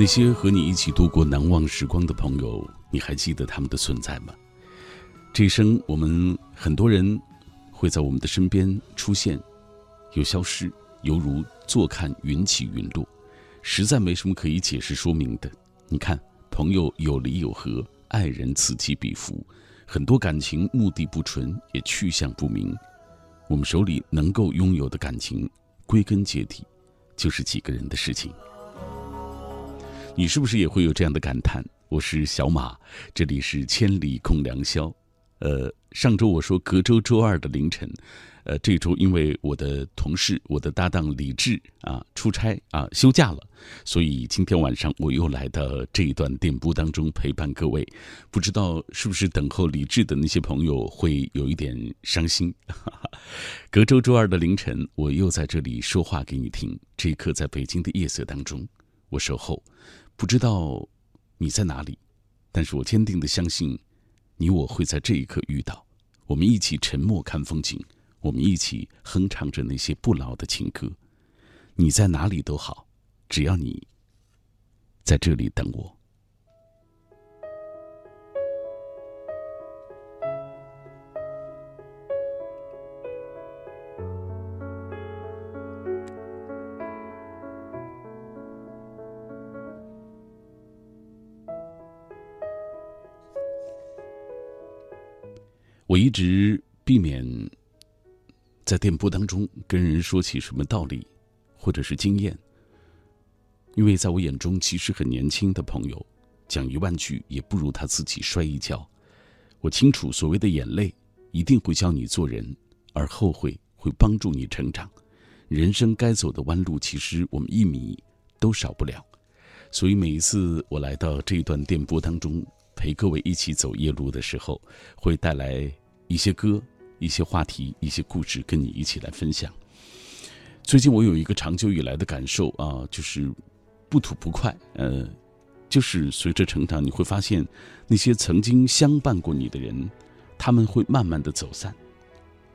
那些和你一起度过难忘时光的朋友，你还记得他们的存在吗？这一生，我们很多人会在我们的身边出现，又消失，犹如坐看云起云落，实在没什么可以解释说明的。你看，朋友有离有合，爱人此起彼伏，很多感情目的不纯，也去向不明。我们手里能够拥有的感情，归根结底，就是几个人的事情。你是不是也会有这样的感叹？我是小马，这里是千里共良宵。呃，上周我说隔周周二的凌晨，呃，这周因为我的同事、我的搭档李志啊出差啊休假了，所以今天晚上我又来到这一段电波当中陪伴各位。不知道是不是等候李志的那些朋友会有一点伤心？隔周周二的凌晨，我又在这里说话给你听。这一刻，在北京的夜色当中，我守候，不知道你在哪里，但是我坚定的相信。你我会在这一刻遇到，我们一起沉默看风景，我们一起哼唱着那些不老的情歌。你在哪里都好，只要你在这里等我。一直避免在电波当中跟人说起什么道理，或者是经验，因为在我眼中，其实很年轻的朋友讲一万句也不如他自己摔一跤。我清楚，所谓的眼泪一定会教你做人，而后悔会帮助你成长。人生该走的弯路，其实我们一米都少不了。所以每一次我来到这一段电波当中，陪各位一起走夜路的时候，会带来。一些歌，一些话题，一些故事，跟你一起来分享。最近我有一个长久以来的感受啊，就是不吐不快。呃，就是随着成长，你会发现那些曾经相伴过你的人，他们会慢慢的走散。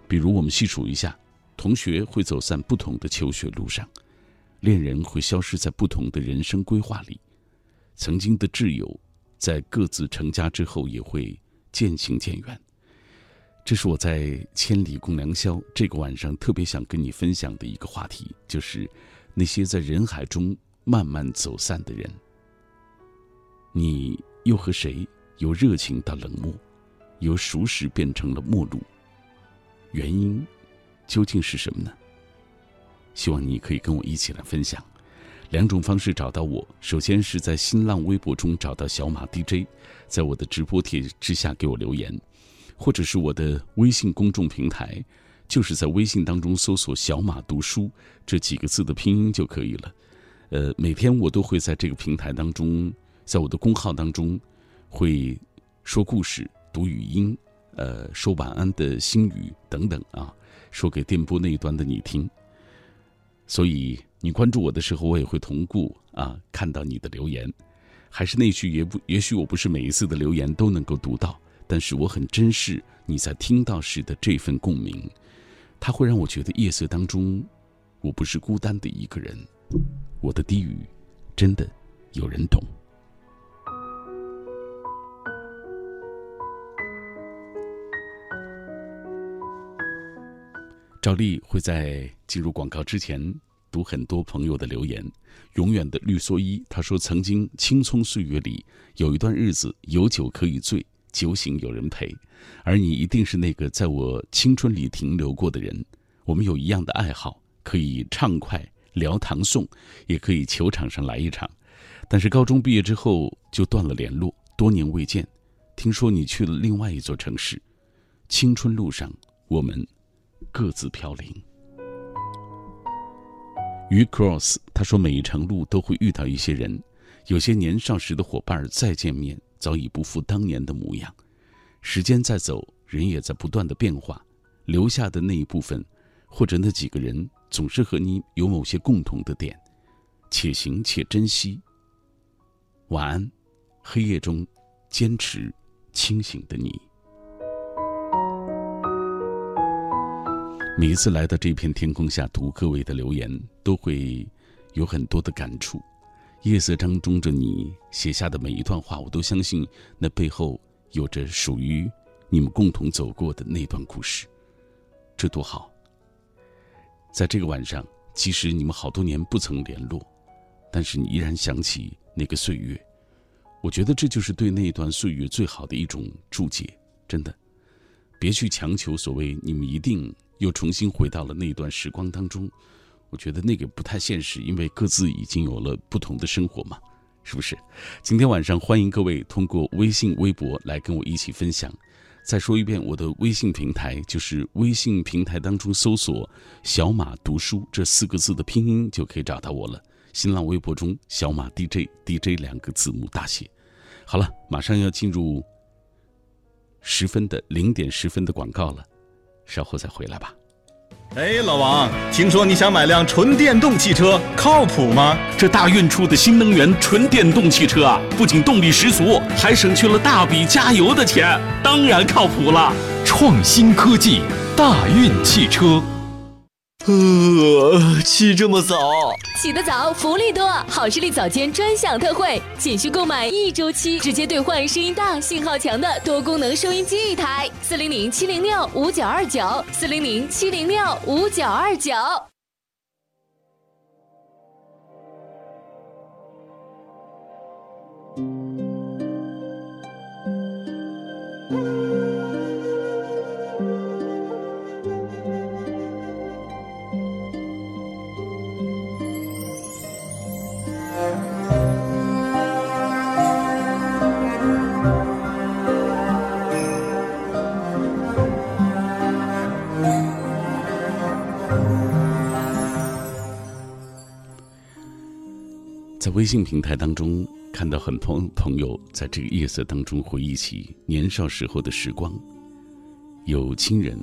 比如我们细数一下，同学会走散不同的求学路上，恋人会消失在不同的人生规划里，曾经的挚友在各自成家之后也会渐行渐远。这是我在千里共良宵这个晚上特别想跟你分享的一个话题，就是那些在人海中慢慢走散的人。你又和谁由热情到冷漠，由熟识变成了陌路？原因究竟是什么呢？希望你可以跟我一起来分享。两种方式找到我：首先是在新浪微博中找到小马 DJ，在我的直播帖之下给我留言。或者是我的微信公众平台，就是在微信当中搜索“小马读书”这几个字的拼音就可以了。呃，每天我都会在这个平台当中，在我的公号当中，会说故事、读语音、呃，说晚安的心语等等啊，说给电波那一端的你听。所以你关注我的时候，我也会同步啊看到你的留言。还是那句，也不，也许我不是每一次的留言都能够读到。但是我很珍视你在听到时的这份共鸣，它会让我觉得夜色当中，我不是孤单的一个人，我的低语，真的有人懂。赵丽会在进入广告之前读很多朋友的留言。永远的绿蓑衣，他说：“曾经青葱岁月里有一段日子，有酒可以醉。”酒醒有人陪，而你一定是那个在我青春里停留过的人。我们有一样的爱好，可以畅快聊唐宋，也可以球场上来一场。但是高中毕业之后就断了联络，多年未见。听说你去了另外一座城市，青春路上我们各自飘零。于 Cross 他说，每一程路都会遇到一些人，有些年少时的伙伴再见面。早已不复当年的模样，时间在走，人也在不断的变化，留下的那一部分，或者那几个人，总是和你有某些共同的点，且行且珍惜。晚安，黑夜中坚持清醒的你。每一次来到这片天空下读各位的留言，都会有很多的感触。夜色当中的你写下的每一段话，我都相信那背后有着属于你们共同走过的那段故事，这多好！在这个晚上，即使你们好多年不曾联络，但是你依然想起那个岁月，我觉得这就是对那段岁月最好的一种注解。真的，别去强求所谓你们一定又重新回到了那段时光当中。我觉得那个不太现实，因为各自已经有了不同的生活嘛，是不是？今天晚上欢迎各位通过微信、微博来跟我一起分享。再说一遍，我的微信平台就是微信平台当中搜索“小马读书”这四个字的拼音就可以找到我了。新浪微博中“小马 DJ”，DJ 两个字母大写。好了，马上要进入十分的零点十分的广告了，稍后再回来吧。哎，老王，听说你想买辆纯电动汽车，靠谱吗？这大运出的新能源纯电动汽车啊，不仅动力十足，还省去了大笔加油的钱，当然靠谱了。创新科技，大运汽车。呃，起这么早？起得早，福利多！好视力早间专享特惠，仅需购买一周期，直接兑换声音大、信号强的多功能收音机一台。四零零七零六五九二九，四零零七零六五九二九。微信平台当中看到很多朋友在这个夜色当中回忆起年少时候的时光，有亲人、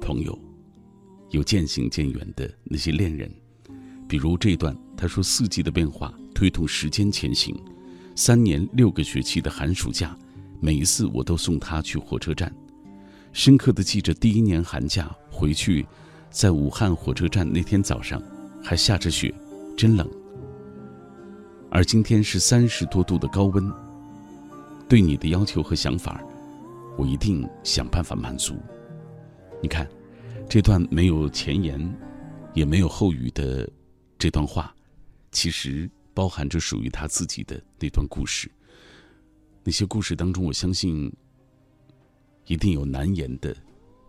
朋友，有渐行渐远的那些恋人。比如这一段，他说：“四季的变化推动时间前行，三年六个学期的寒暑假，每一次我都送他去火车站，深刻的记着第一年寒假回去，在武汉火车站那天早上还下着雪，真冷。”而今天是三十多度的高温，对你的要求和想法，我一定想办法满足。你看，这段没有前言，也没有后语的这段话，其实包含着属于他自己的那段故事。那些故事当中，我相信一定有难言的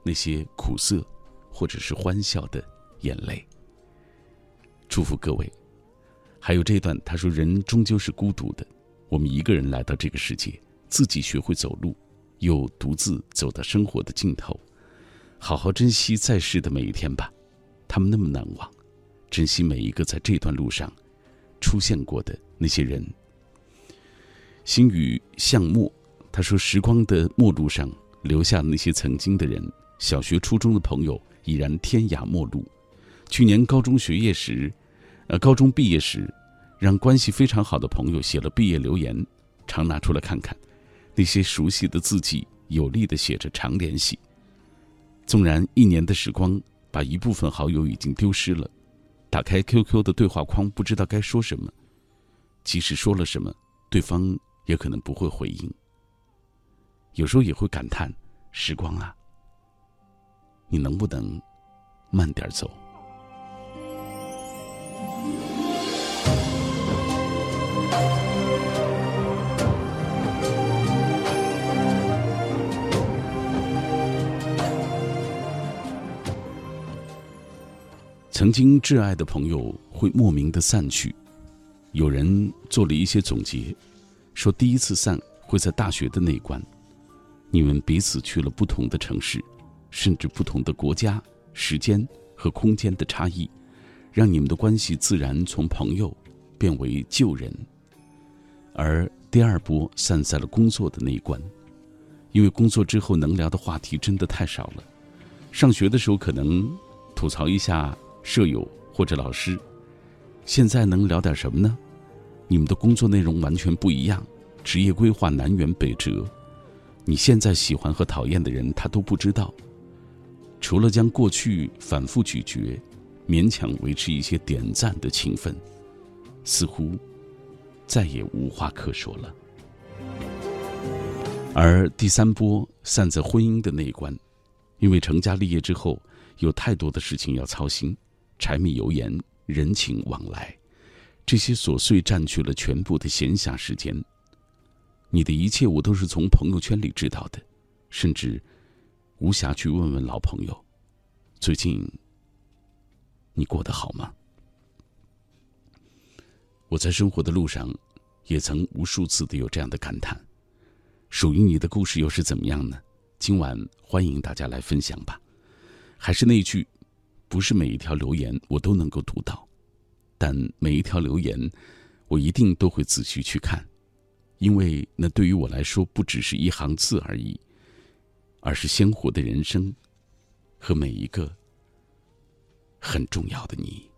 那些苦涩，或者是欢笑的眼泪。祝福各位。还有这段，他说：“人终究是孤独的，我们一个人来到这个世界，自己学会走路，又独自走到生活的尽头，好好珍惜在世的每一天吧。他们那么难忘，珍惜每一个在这段路上出现过的那些人。”星宇向末，他说：“时光的末路上，留下那些曾经的人，小学、初中的朋友已然天涯陌路。去年高中学业时。”呃，高中毕业时，让关系非常好的朋友写了毕业留言，常拿出来看看，那些熟悉的字迹，有力的写着“常联系”。纵然一年的时光，把一部分好友已经丢失了，打开 QQ 的对话框，不知道该说什么。即使说了什么，对方也可能不会回应。有时候也会感叹：时光啊，你能不能慢点走？曾经挚爱的朋友会莫名的散去，有人做了一些总结，说第一次散会在大学的那一关，你们彼此去了不同的城市，甚至不同的国家，时间和空间的差异，让你们的关系自然从朋友变为旧人。而第二波散在了工作的那一关，因为工作之后能聊的话题真的太少了，上学的时候可能吐槽一下。舍友或者老师，现在能聊点什么呢？你们的工作内容完全不一样，职业规划南辕北辙。你现在喜欢和讨厌的人，他都不知道。除了将过去反复咀嚼，勉强维持一些点赞的情分，似乎再也无话可说了。而第三波散在婚姻的那一关，因为成家立业之后有太多的事情要操心，柴米油盐、人情往来，这些琐碎占据了全部的闲暇时间。你的一切我都是从朋友圈里知道的，甚至无暇去问问老朋友，最近你过得好吗？我在生活的路上，也曾无数次的有这样的感叹。属于你的故事又是怎么样呢？今晚欢迎大家来分享吧。还是那句，不是每一条留言我都能够读到，但每一条留言，我一定都会仔细去看，因为那对于我来说不只是一行字而已，而是鲜活的人生，和每一个很重要的你。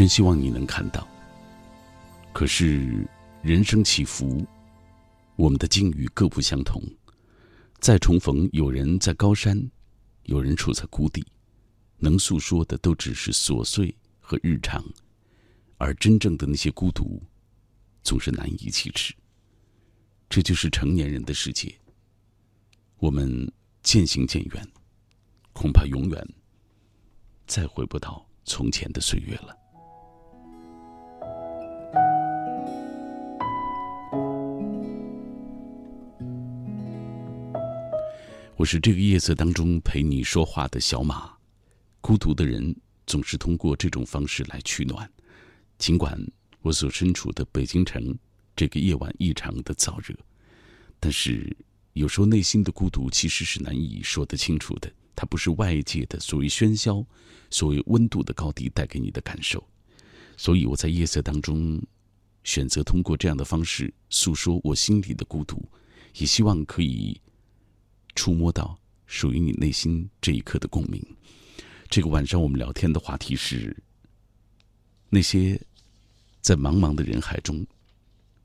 真希望你能看到。可是人生起伏，我们的境遇各不相同。再重逢，有人在高山，有人处在谷底，能诉说的都只是琐碎和日常，而真正的那些孤独，总是难以启齿。这就是成年人的世界。我们渐行渐远，恐怕永远再回不到从前的岁月了。我是这个夜色当中陪你说话的小马，孤独的人总是通过这种方式来取暖。尽管我所身处的北京城这个夜晚异常的燥热，但是有时候内心的孤独其实是难以说得清楚的。它不是外界的所谓喧嚣、所谓温度的高低带给你的感受，所以我在夜色当中选择通过这样的方式诉说我心里的孤独，也希望可以。触摸到属于你内心这一刻的共鸣。这个晚上我们聊天的话题是：那些在茫茫的人海中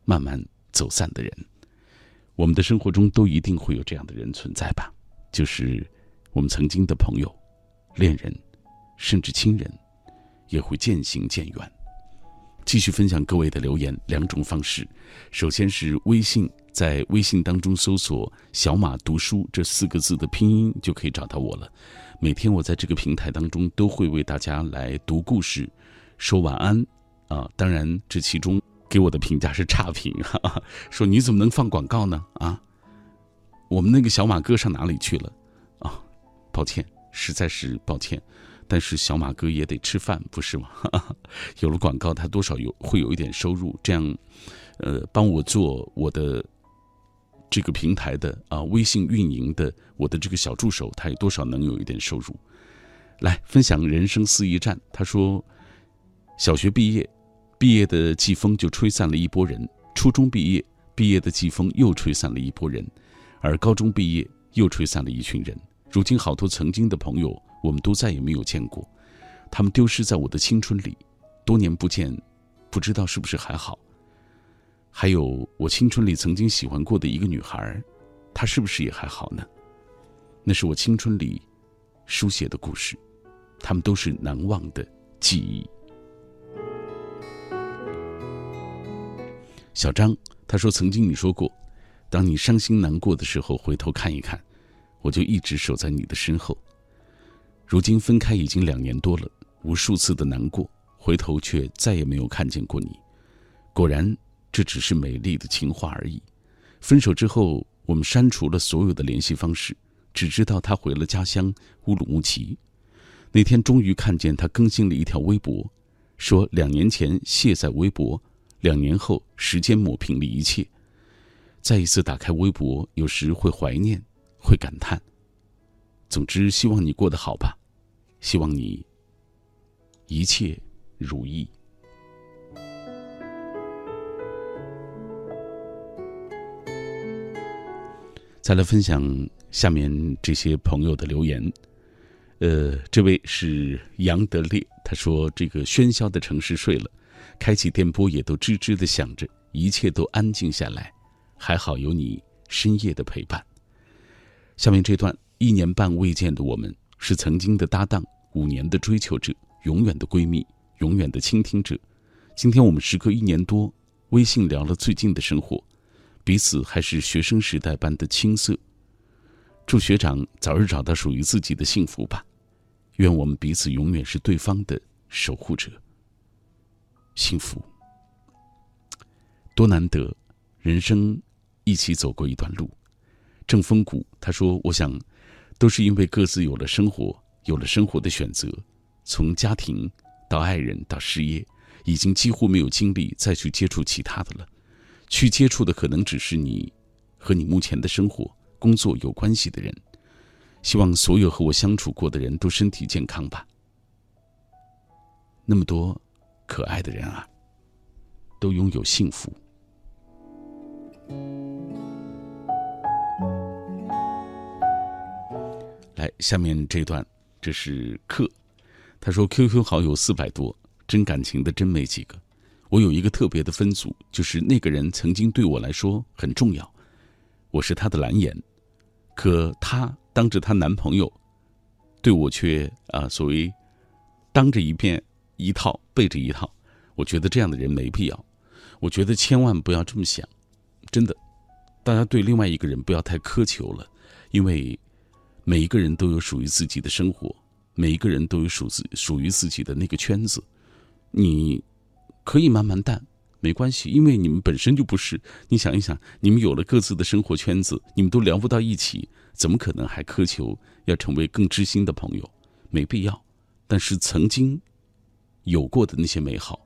慢慢走散的人。我们的生活中都一定会有这样的人存在吧？就是我们曾经的朋友、恋人，甚至亲人，也会渐行渐远。继续分享各位的留言，两种方式。首先是微信，在微信当中搜索“小马读书”这四个字的拼音，就可以找到我了。每天我在这个平台当中都会为大家来读故事，说晚安啊。当然，这其中给我的评价是差评，哈哈，说你怎么能放广告呢？啊，我们那个小马哥上哪里去了？啊，抱歉，实在是抱歉。但是小马哥也得吃饭，不是吗？有了广告，他多少有会有一点收入，这样，呃，帮我做我的这个平台的啊微信运营的我的这个小助手，他也多少能有一点收入。来分享人生四驿站，他说，小学毕业，毕业的季风就吹散了一波人；初中毕业，毕业的季风又吹散了一波人；而高中毕业，又吹散了一群人。如今好多曾经的朋友。我们都再也没有见过，他们丢失在我的青春里，多年不见，不知道是不是还好。还有我青春里曾经喜欢过的一个女孩，她是不是也还好呢？那是我青春里书写的故事，他们都是难忘的记忆。小张他说：“曾经你说过，当你伤心难过的时候，回头看一看，我就一直守在你的身后。”如今分开已经两年多了，无数次的难过，回头却再也没有看见过你。果然，这只是美丽的情话而已。分手之后，我们删除了所有的联系方式，只知道他回了家乡乌鲁木齐。那天终于看见他更新了一条微博，说两年前卸载微博，两年后时间抹平了一切。再一次打开微博，有时会怀念，会感叹。总之，希望你过得好吧，希望你一切如意。再来分享下面这些朋友的留言。呃，这位是杨德烈，他说：“这个喧嚣的城市睡了，开启电波也都吱吱的响着，一切都安静下来，还好有你深夜的陪伴。”下面这段。一年半未见的我们，是曾经的搭档，五年的追求者，永远的闺蜜，永远的倾听者。今天我们时隔一年多，微信聊了最近的生活，彼此还是学生时代般的青涩。祝学长早日找到属于自己的幸福吧，愿我们彼此永远是对方的守护者。幸福多难得，人生一起走过一段路。正风谷他说：“我想。”都是因为各自有了生活，有了生活的选择，从家庭到爱人到事业，已经几乎没有精力再去接触其他的了。去接触的可能只是你和你目前的生活、工作有关系的人。希望所有和我相处过的人都身体健康吧。那么多可爱的人啊，都拥有幸福，来，下面这段，这是克，他说 QQ 好友四百多，真感情的真没几个。我有一个特别的分组，就是那个人曾经对我来说很重要，我是他的蓝颜，可她当着她男朋友，对我却啊所谓当着一遍一套背着一套，我觉得这样的人没必要，我觉得千万不要这么想，真的，大家对另外一个人不要太苛求了，因为每一个人都有属于自己的生活，每一个人都有属自属于自己的那个圈子，你。可以慢慢淡，没关系，因为你们本身就不是。你想一想，你们有了各自的生活圈子，你们都聊不到一起，怎么可能还苛求要成为更知心的朋友？没必要。但是曾经有过的那些美好，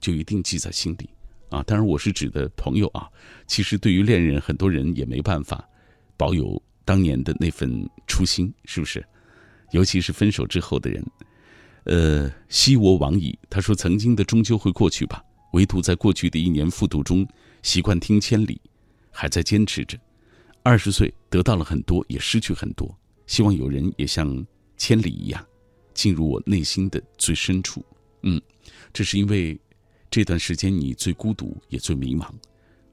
就一定记在心里啊！当然，我是指的朋友啊。其实对于恋人，很多人也没办法保有当年的那份初心，是不是？尤其是分手之后的人。呃，昔我往矣。他说：“曾经的终究会过去吧，唯独在过去的一年复读中，习惯听千里，还在坚持着。二十岁得到了很多，也失去很多。希望有人也像千里一样，进入我内心的最深处。嗯，这是因为这段时间你最孤独，也最迷茫。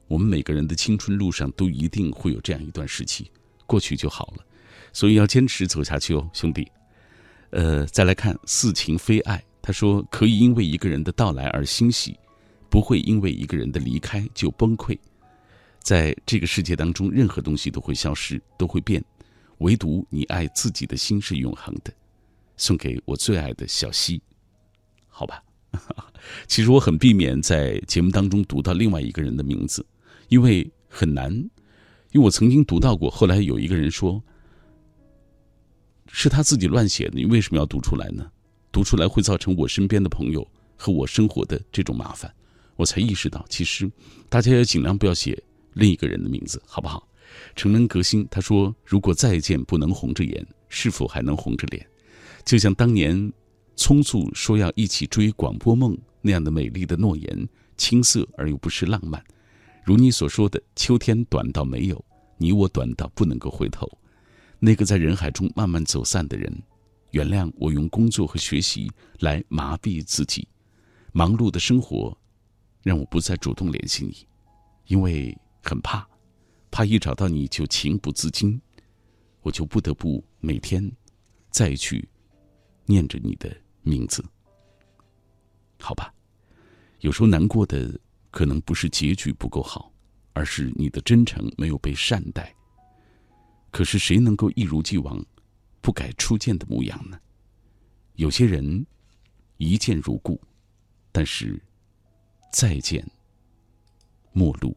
我们每个人的青春路上都一定会有这样一段时期，过去就好了。所以要坚持走下去哦，兄弟。”呃，再来看似情非爱。他说可以因为一个人的到来而欣喜，不会因为一个人的离开就崩溃。在这个世界当中，任何东西都会消失，都会变，唯独你爱自己的心是永恒的。送给我最爱的小溪，好吧。其实我很避免在节目当中读到另外一个人的名字，因为很难。因为我曾经读到过，后来有一个人说。是他自己乱写的，你为什么要读出来呢？读出来会造成我身边的朋友和我生活的这种麻烦，我才意识到，其实大家要尽量不要写另一个人的名字，好不好？成人革新他说：“如果再见不能红着眼，是否还能红着脸？就像当年匆促说要一起追广播梦那样的美丽的诺言，青涩而又不失浪漫。如你所说的，秋天短到没有你，我短到不能够回头。”那个在人海中慢慢走散的人，原谅我用工作和学习来麻痹自己。忙碌的生活让我不再主动联系你，因为很怕，怕一找到你就情不自禁，我就不得不每天再去念着你的名字。好吧，有时候难过的可能不是结局不够好，而是你的真诚没有被善待。可是谁能够一如既往，不改初见的模样呢？有些人一见如故，但是再见陌路。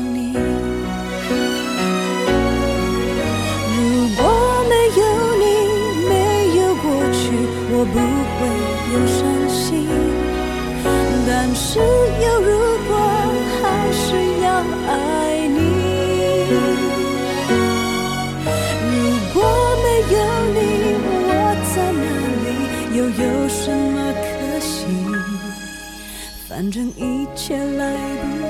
只有如果还是要爱你，如果没有你我在哪里又有什么可惜，反正一切来不及。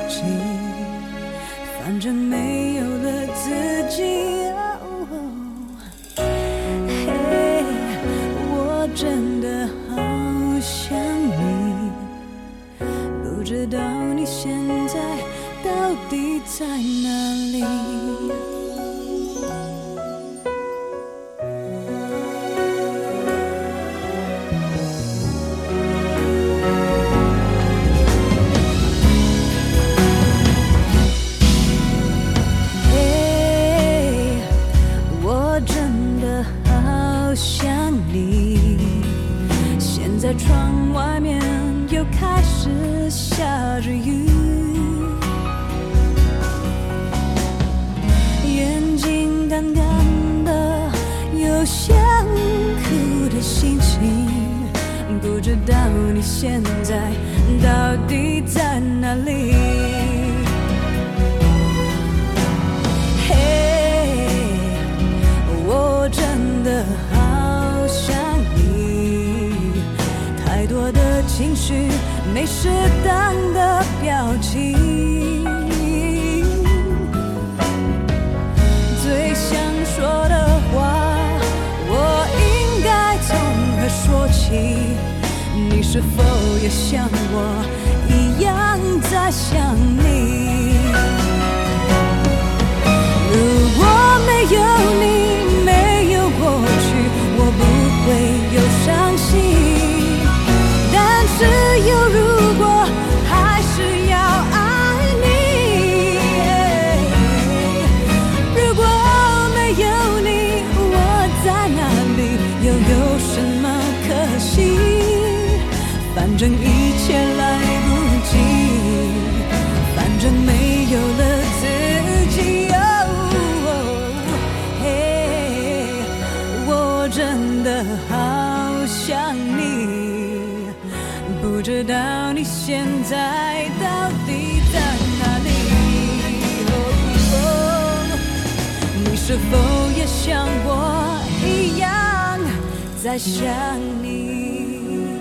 在想你？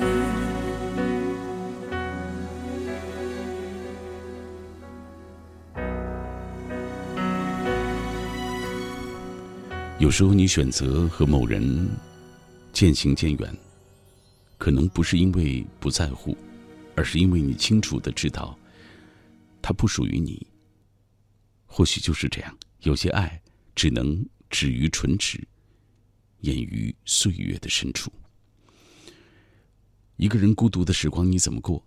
有时候你选择和某人渐行渐远，可能不是因为不在乎，而是因为你清楚的知道，他不属于你。或许就是这样，有些爱只能止于唇齿，隐于岁月的深处。一个人孤独的时光你怎么过？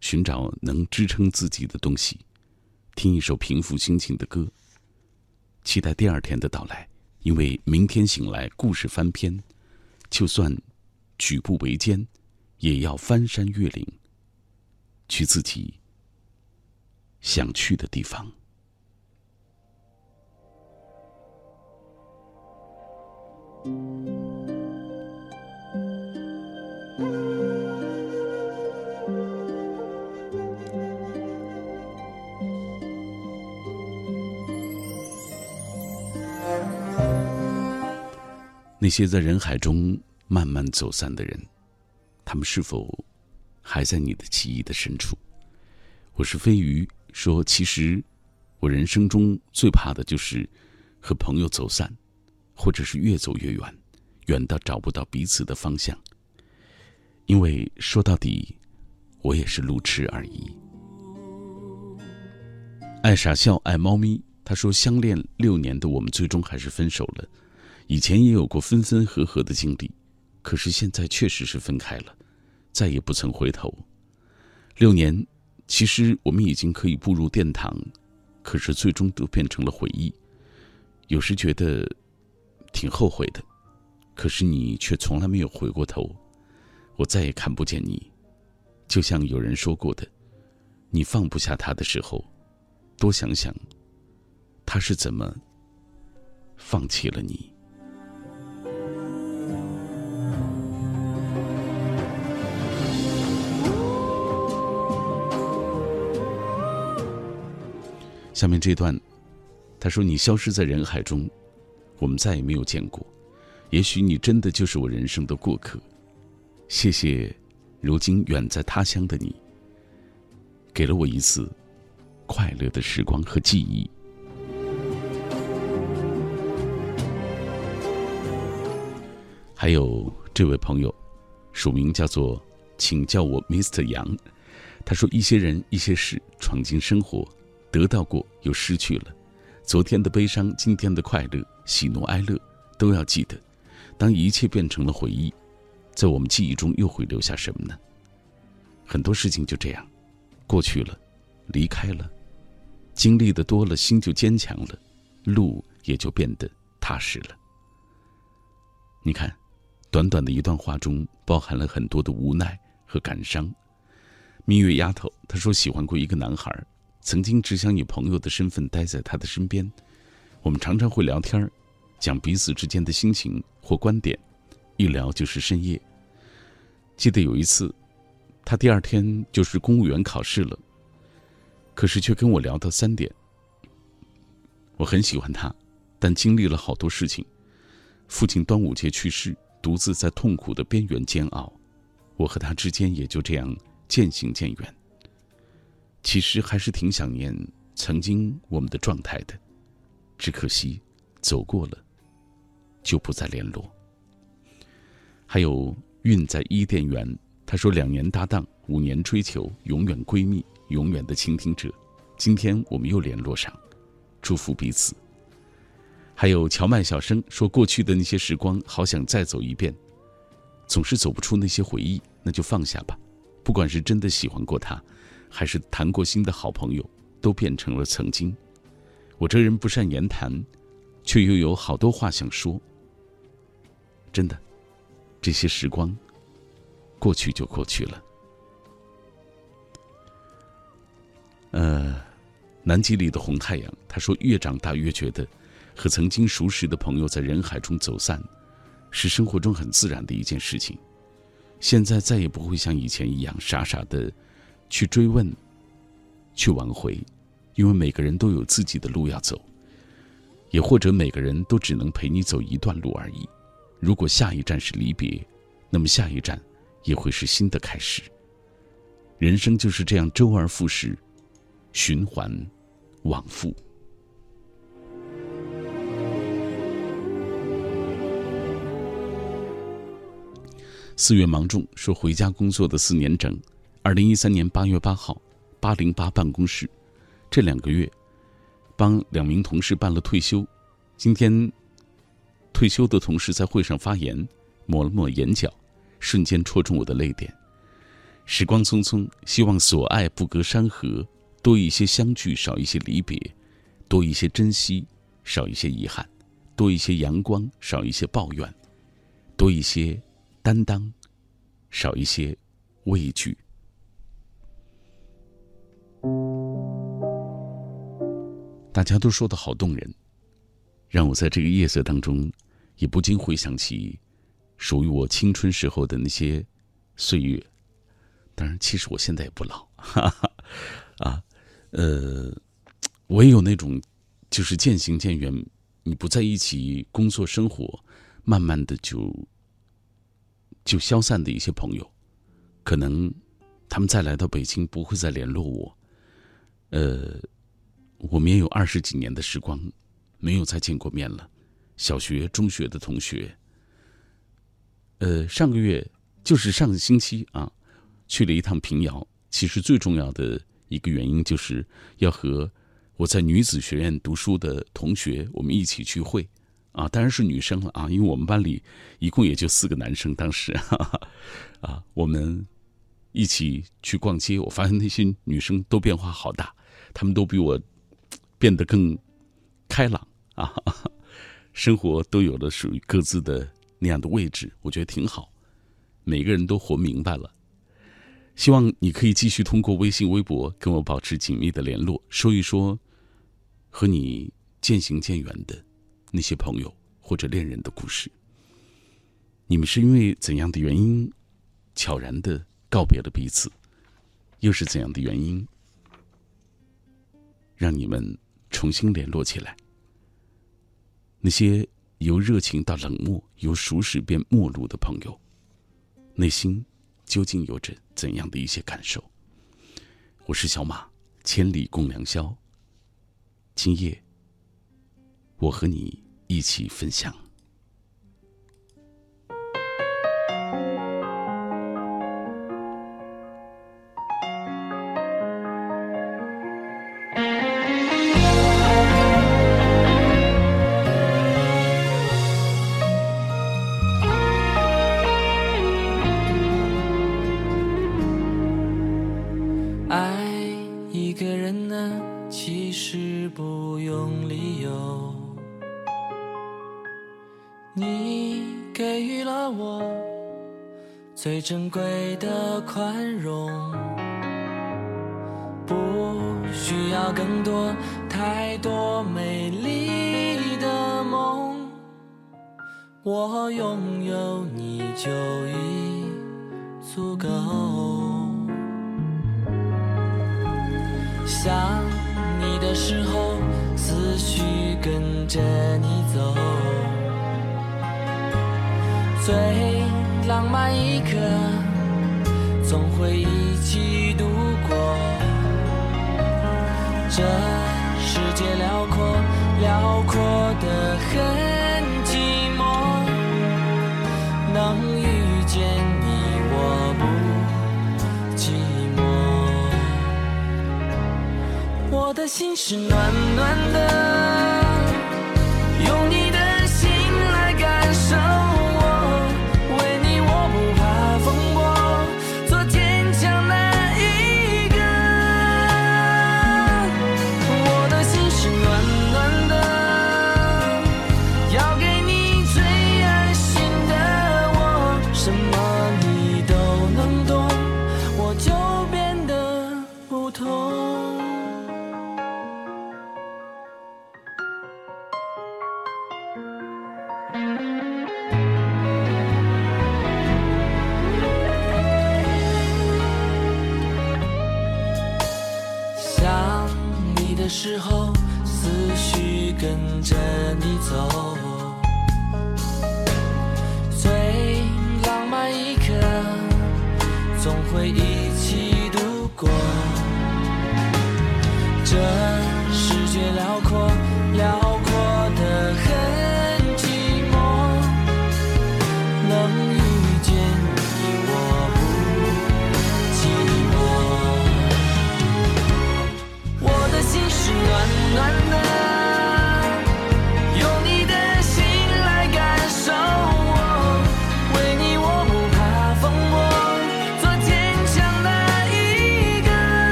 寻找能支撑自己的东西，听一首平复心情的歌。期待第二天的到来，因为明天醒来，故事翻篇，就算举步维艰，也要翻山越岭，去自己想去的地方。那些在人海中慢慢走散的人，他们是否还在你的记忆的深处？我是飞鱼，说其实我人生中最怕的就是和朋友走散，或者是越走越远，远到找不到彼此的方向。因为说到底，我也是路痴而已。爱傻笑，爱猫咪。他说，相恋六年的我们，最终还是分手了。以前也有过分分合合的经历，可是现在确实是分开了，再也不曾回头。六年，其实我们已经可以步入殿堂，可是最终都变成了回忆。有时觉得挺后悔的，可是你却从来没有回过头，我再也看不见你。就像有人说过的，你放不下他的时候，多想想他是怎么放弃了你。下面这段，他说：“你消失在人海中，我们再也没有见过。也许你真的就是我人生的过客。谢谢，如今远在他乡的你，给了我一次快乐的时光和记忆。还有这位朋友，署名叫做“请叫我 Mr. 杨”，他说：“一些人、一些事闯进生活，得到过又失去了，昨天的悲伤，今天的快乐，喜怒哀乐，都要记得。当一切变成了回忆，在我们记忆中又会留下什么呢？很多事情就这样，过去了，离开了，经历的多了，心就坚强了，路也就变得踏实了。你看。”短短的一段话中，包含了很多的无奈和感伤。蜜月丫头她说喜欢过一个男孩，曾经只想以朋友的身份待在他的身边。我们常常会聊天讲彼此之间的心情或观点，一聊就是深夜。记得有一次，他第二天就是公务员考试了，可是却跟我聊到三点。我很喜欢他，但经历了好多事情，父亲端午节去世。独自在痛苦的边缘煎熬，我和他之间也就这样渐行渐远。其实还是挺想念曾经我们的状态的，只可惜走过了，就不再联络。还有运在伊甸园，他说两年搭档，五年追求，永远闺蜜，永远的倾听者。今天我们又联络上，祝福彼此。还有荞麦小生说：“过去的那些时光，好想再走一遍。总是走不出那些回忆，那就放下吧。不管是真的喜欢过他，还是谈过心的好朋友，都变成了曾经。我这人不善言谈，却又有好多话想说。真的，这些时光，过去就过去了。呃，南极里的红太阳，他说：越长大越觉得。”和曾经熟识的朋友在人海中走散，是生活中很自然的一件事情。现在再也不会像以前一样傻傻的去追问、去挽回，因为每个人都有自己的路要走，也或者每个人都只能陪你走一段路而已。如果下一站是离别，那么下一站也会是新的开始。人生就是这样周而复始，循环往复。四月芒种说回家工作的四年整，二零一三年八月八号，八零八办公室，这两个月，帮两名同事办了退休。今天，退休的同事在会上发言，抹了抹眼角，瞬间戳中我的泪点。时光匆匆，希望所爱不隔山河，多一些相聚，少一些离别；多一些珍惜，少一些遗憾；多一些阳光，少一些抱怨；多一些。担当，少一些畏惧。大家都说的好动人，让我在这个夜色当中，也不禁回想起属于我青春时候的那些岁月。当然，其实我现在也不老，哈 哈啊，呃，我也有那种，就是渐行渐远，你不在一起工作生活，慢慢的就。就消散的一些朋友，可能他们再来到北京不会再联络我。呃，我们也有二十几年的时光没有再见过面了。小学、中学的同学，呃，上个月就是上个星期啊，去了一趟平遥。其实最重要的一个原因就是要和我在女子学院读书的同学我们一起聚会。啊，当然是女生了啊，因为我们班里一共也就四个男生。当时哈哈，啊，我们一起去逛街，我发现那些女生都变化好大，她们都比我变得更开朗啊，生活都有了属于各自的那样的位置，我觉得挺好。每个人都活明白了，希望你可以继续通过微信、微博跟我保持紧密的联络，说一说和你渐行渐远的。那些朋友或者恋人的故事，你们是因为怎样的原因悄然的告别了彼此？又是怎样的原因让你们重新联络起来？那些由热情到冷漠，由熟识变陌路的朋友，内心究竟有着怎样的一些感受？我是小马，千里共良宵。今夜，我和你一起分享。最珍贵的宽容，不需要更多太多美丽的梦，我拥有你就已足够。想你的时候，思绪跟着你走，最。浪漫一刻，总会一起度过。这世界辽阔，辽阔的很寂寞。能遇见你，我不寂寞。我的心是暖暖的。有你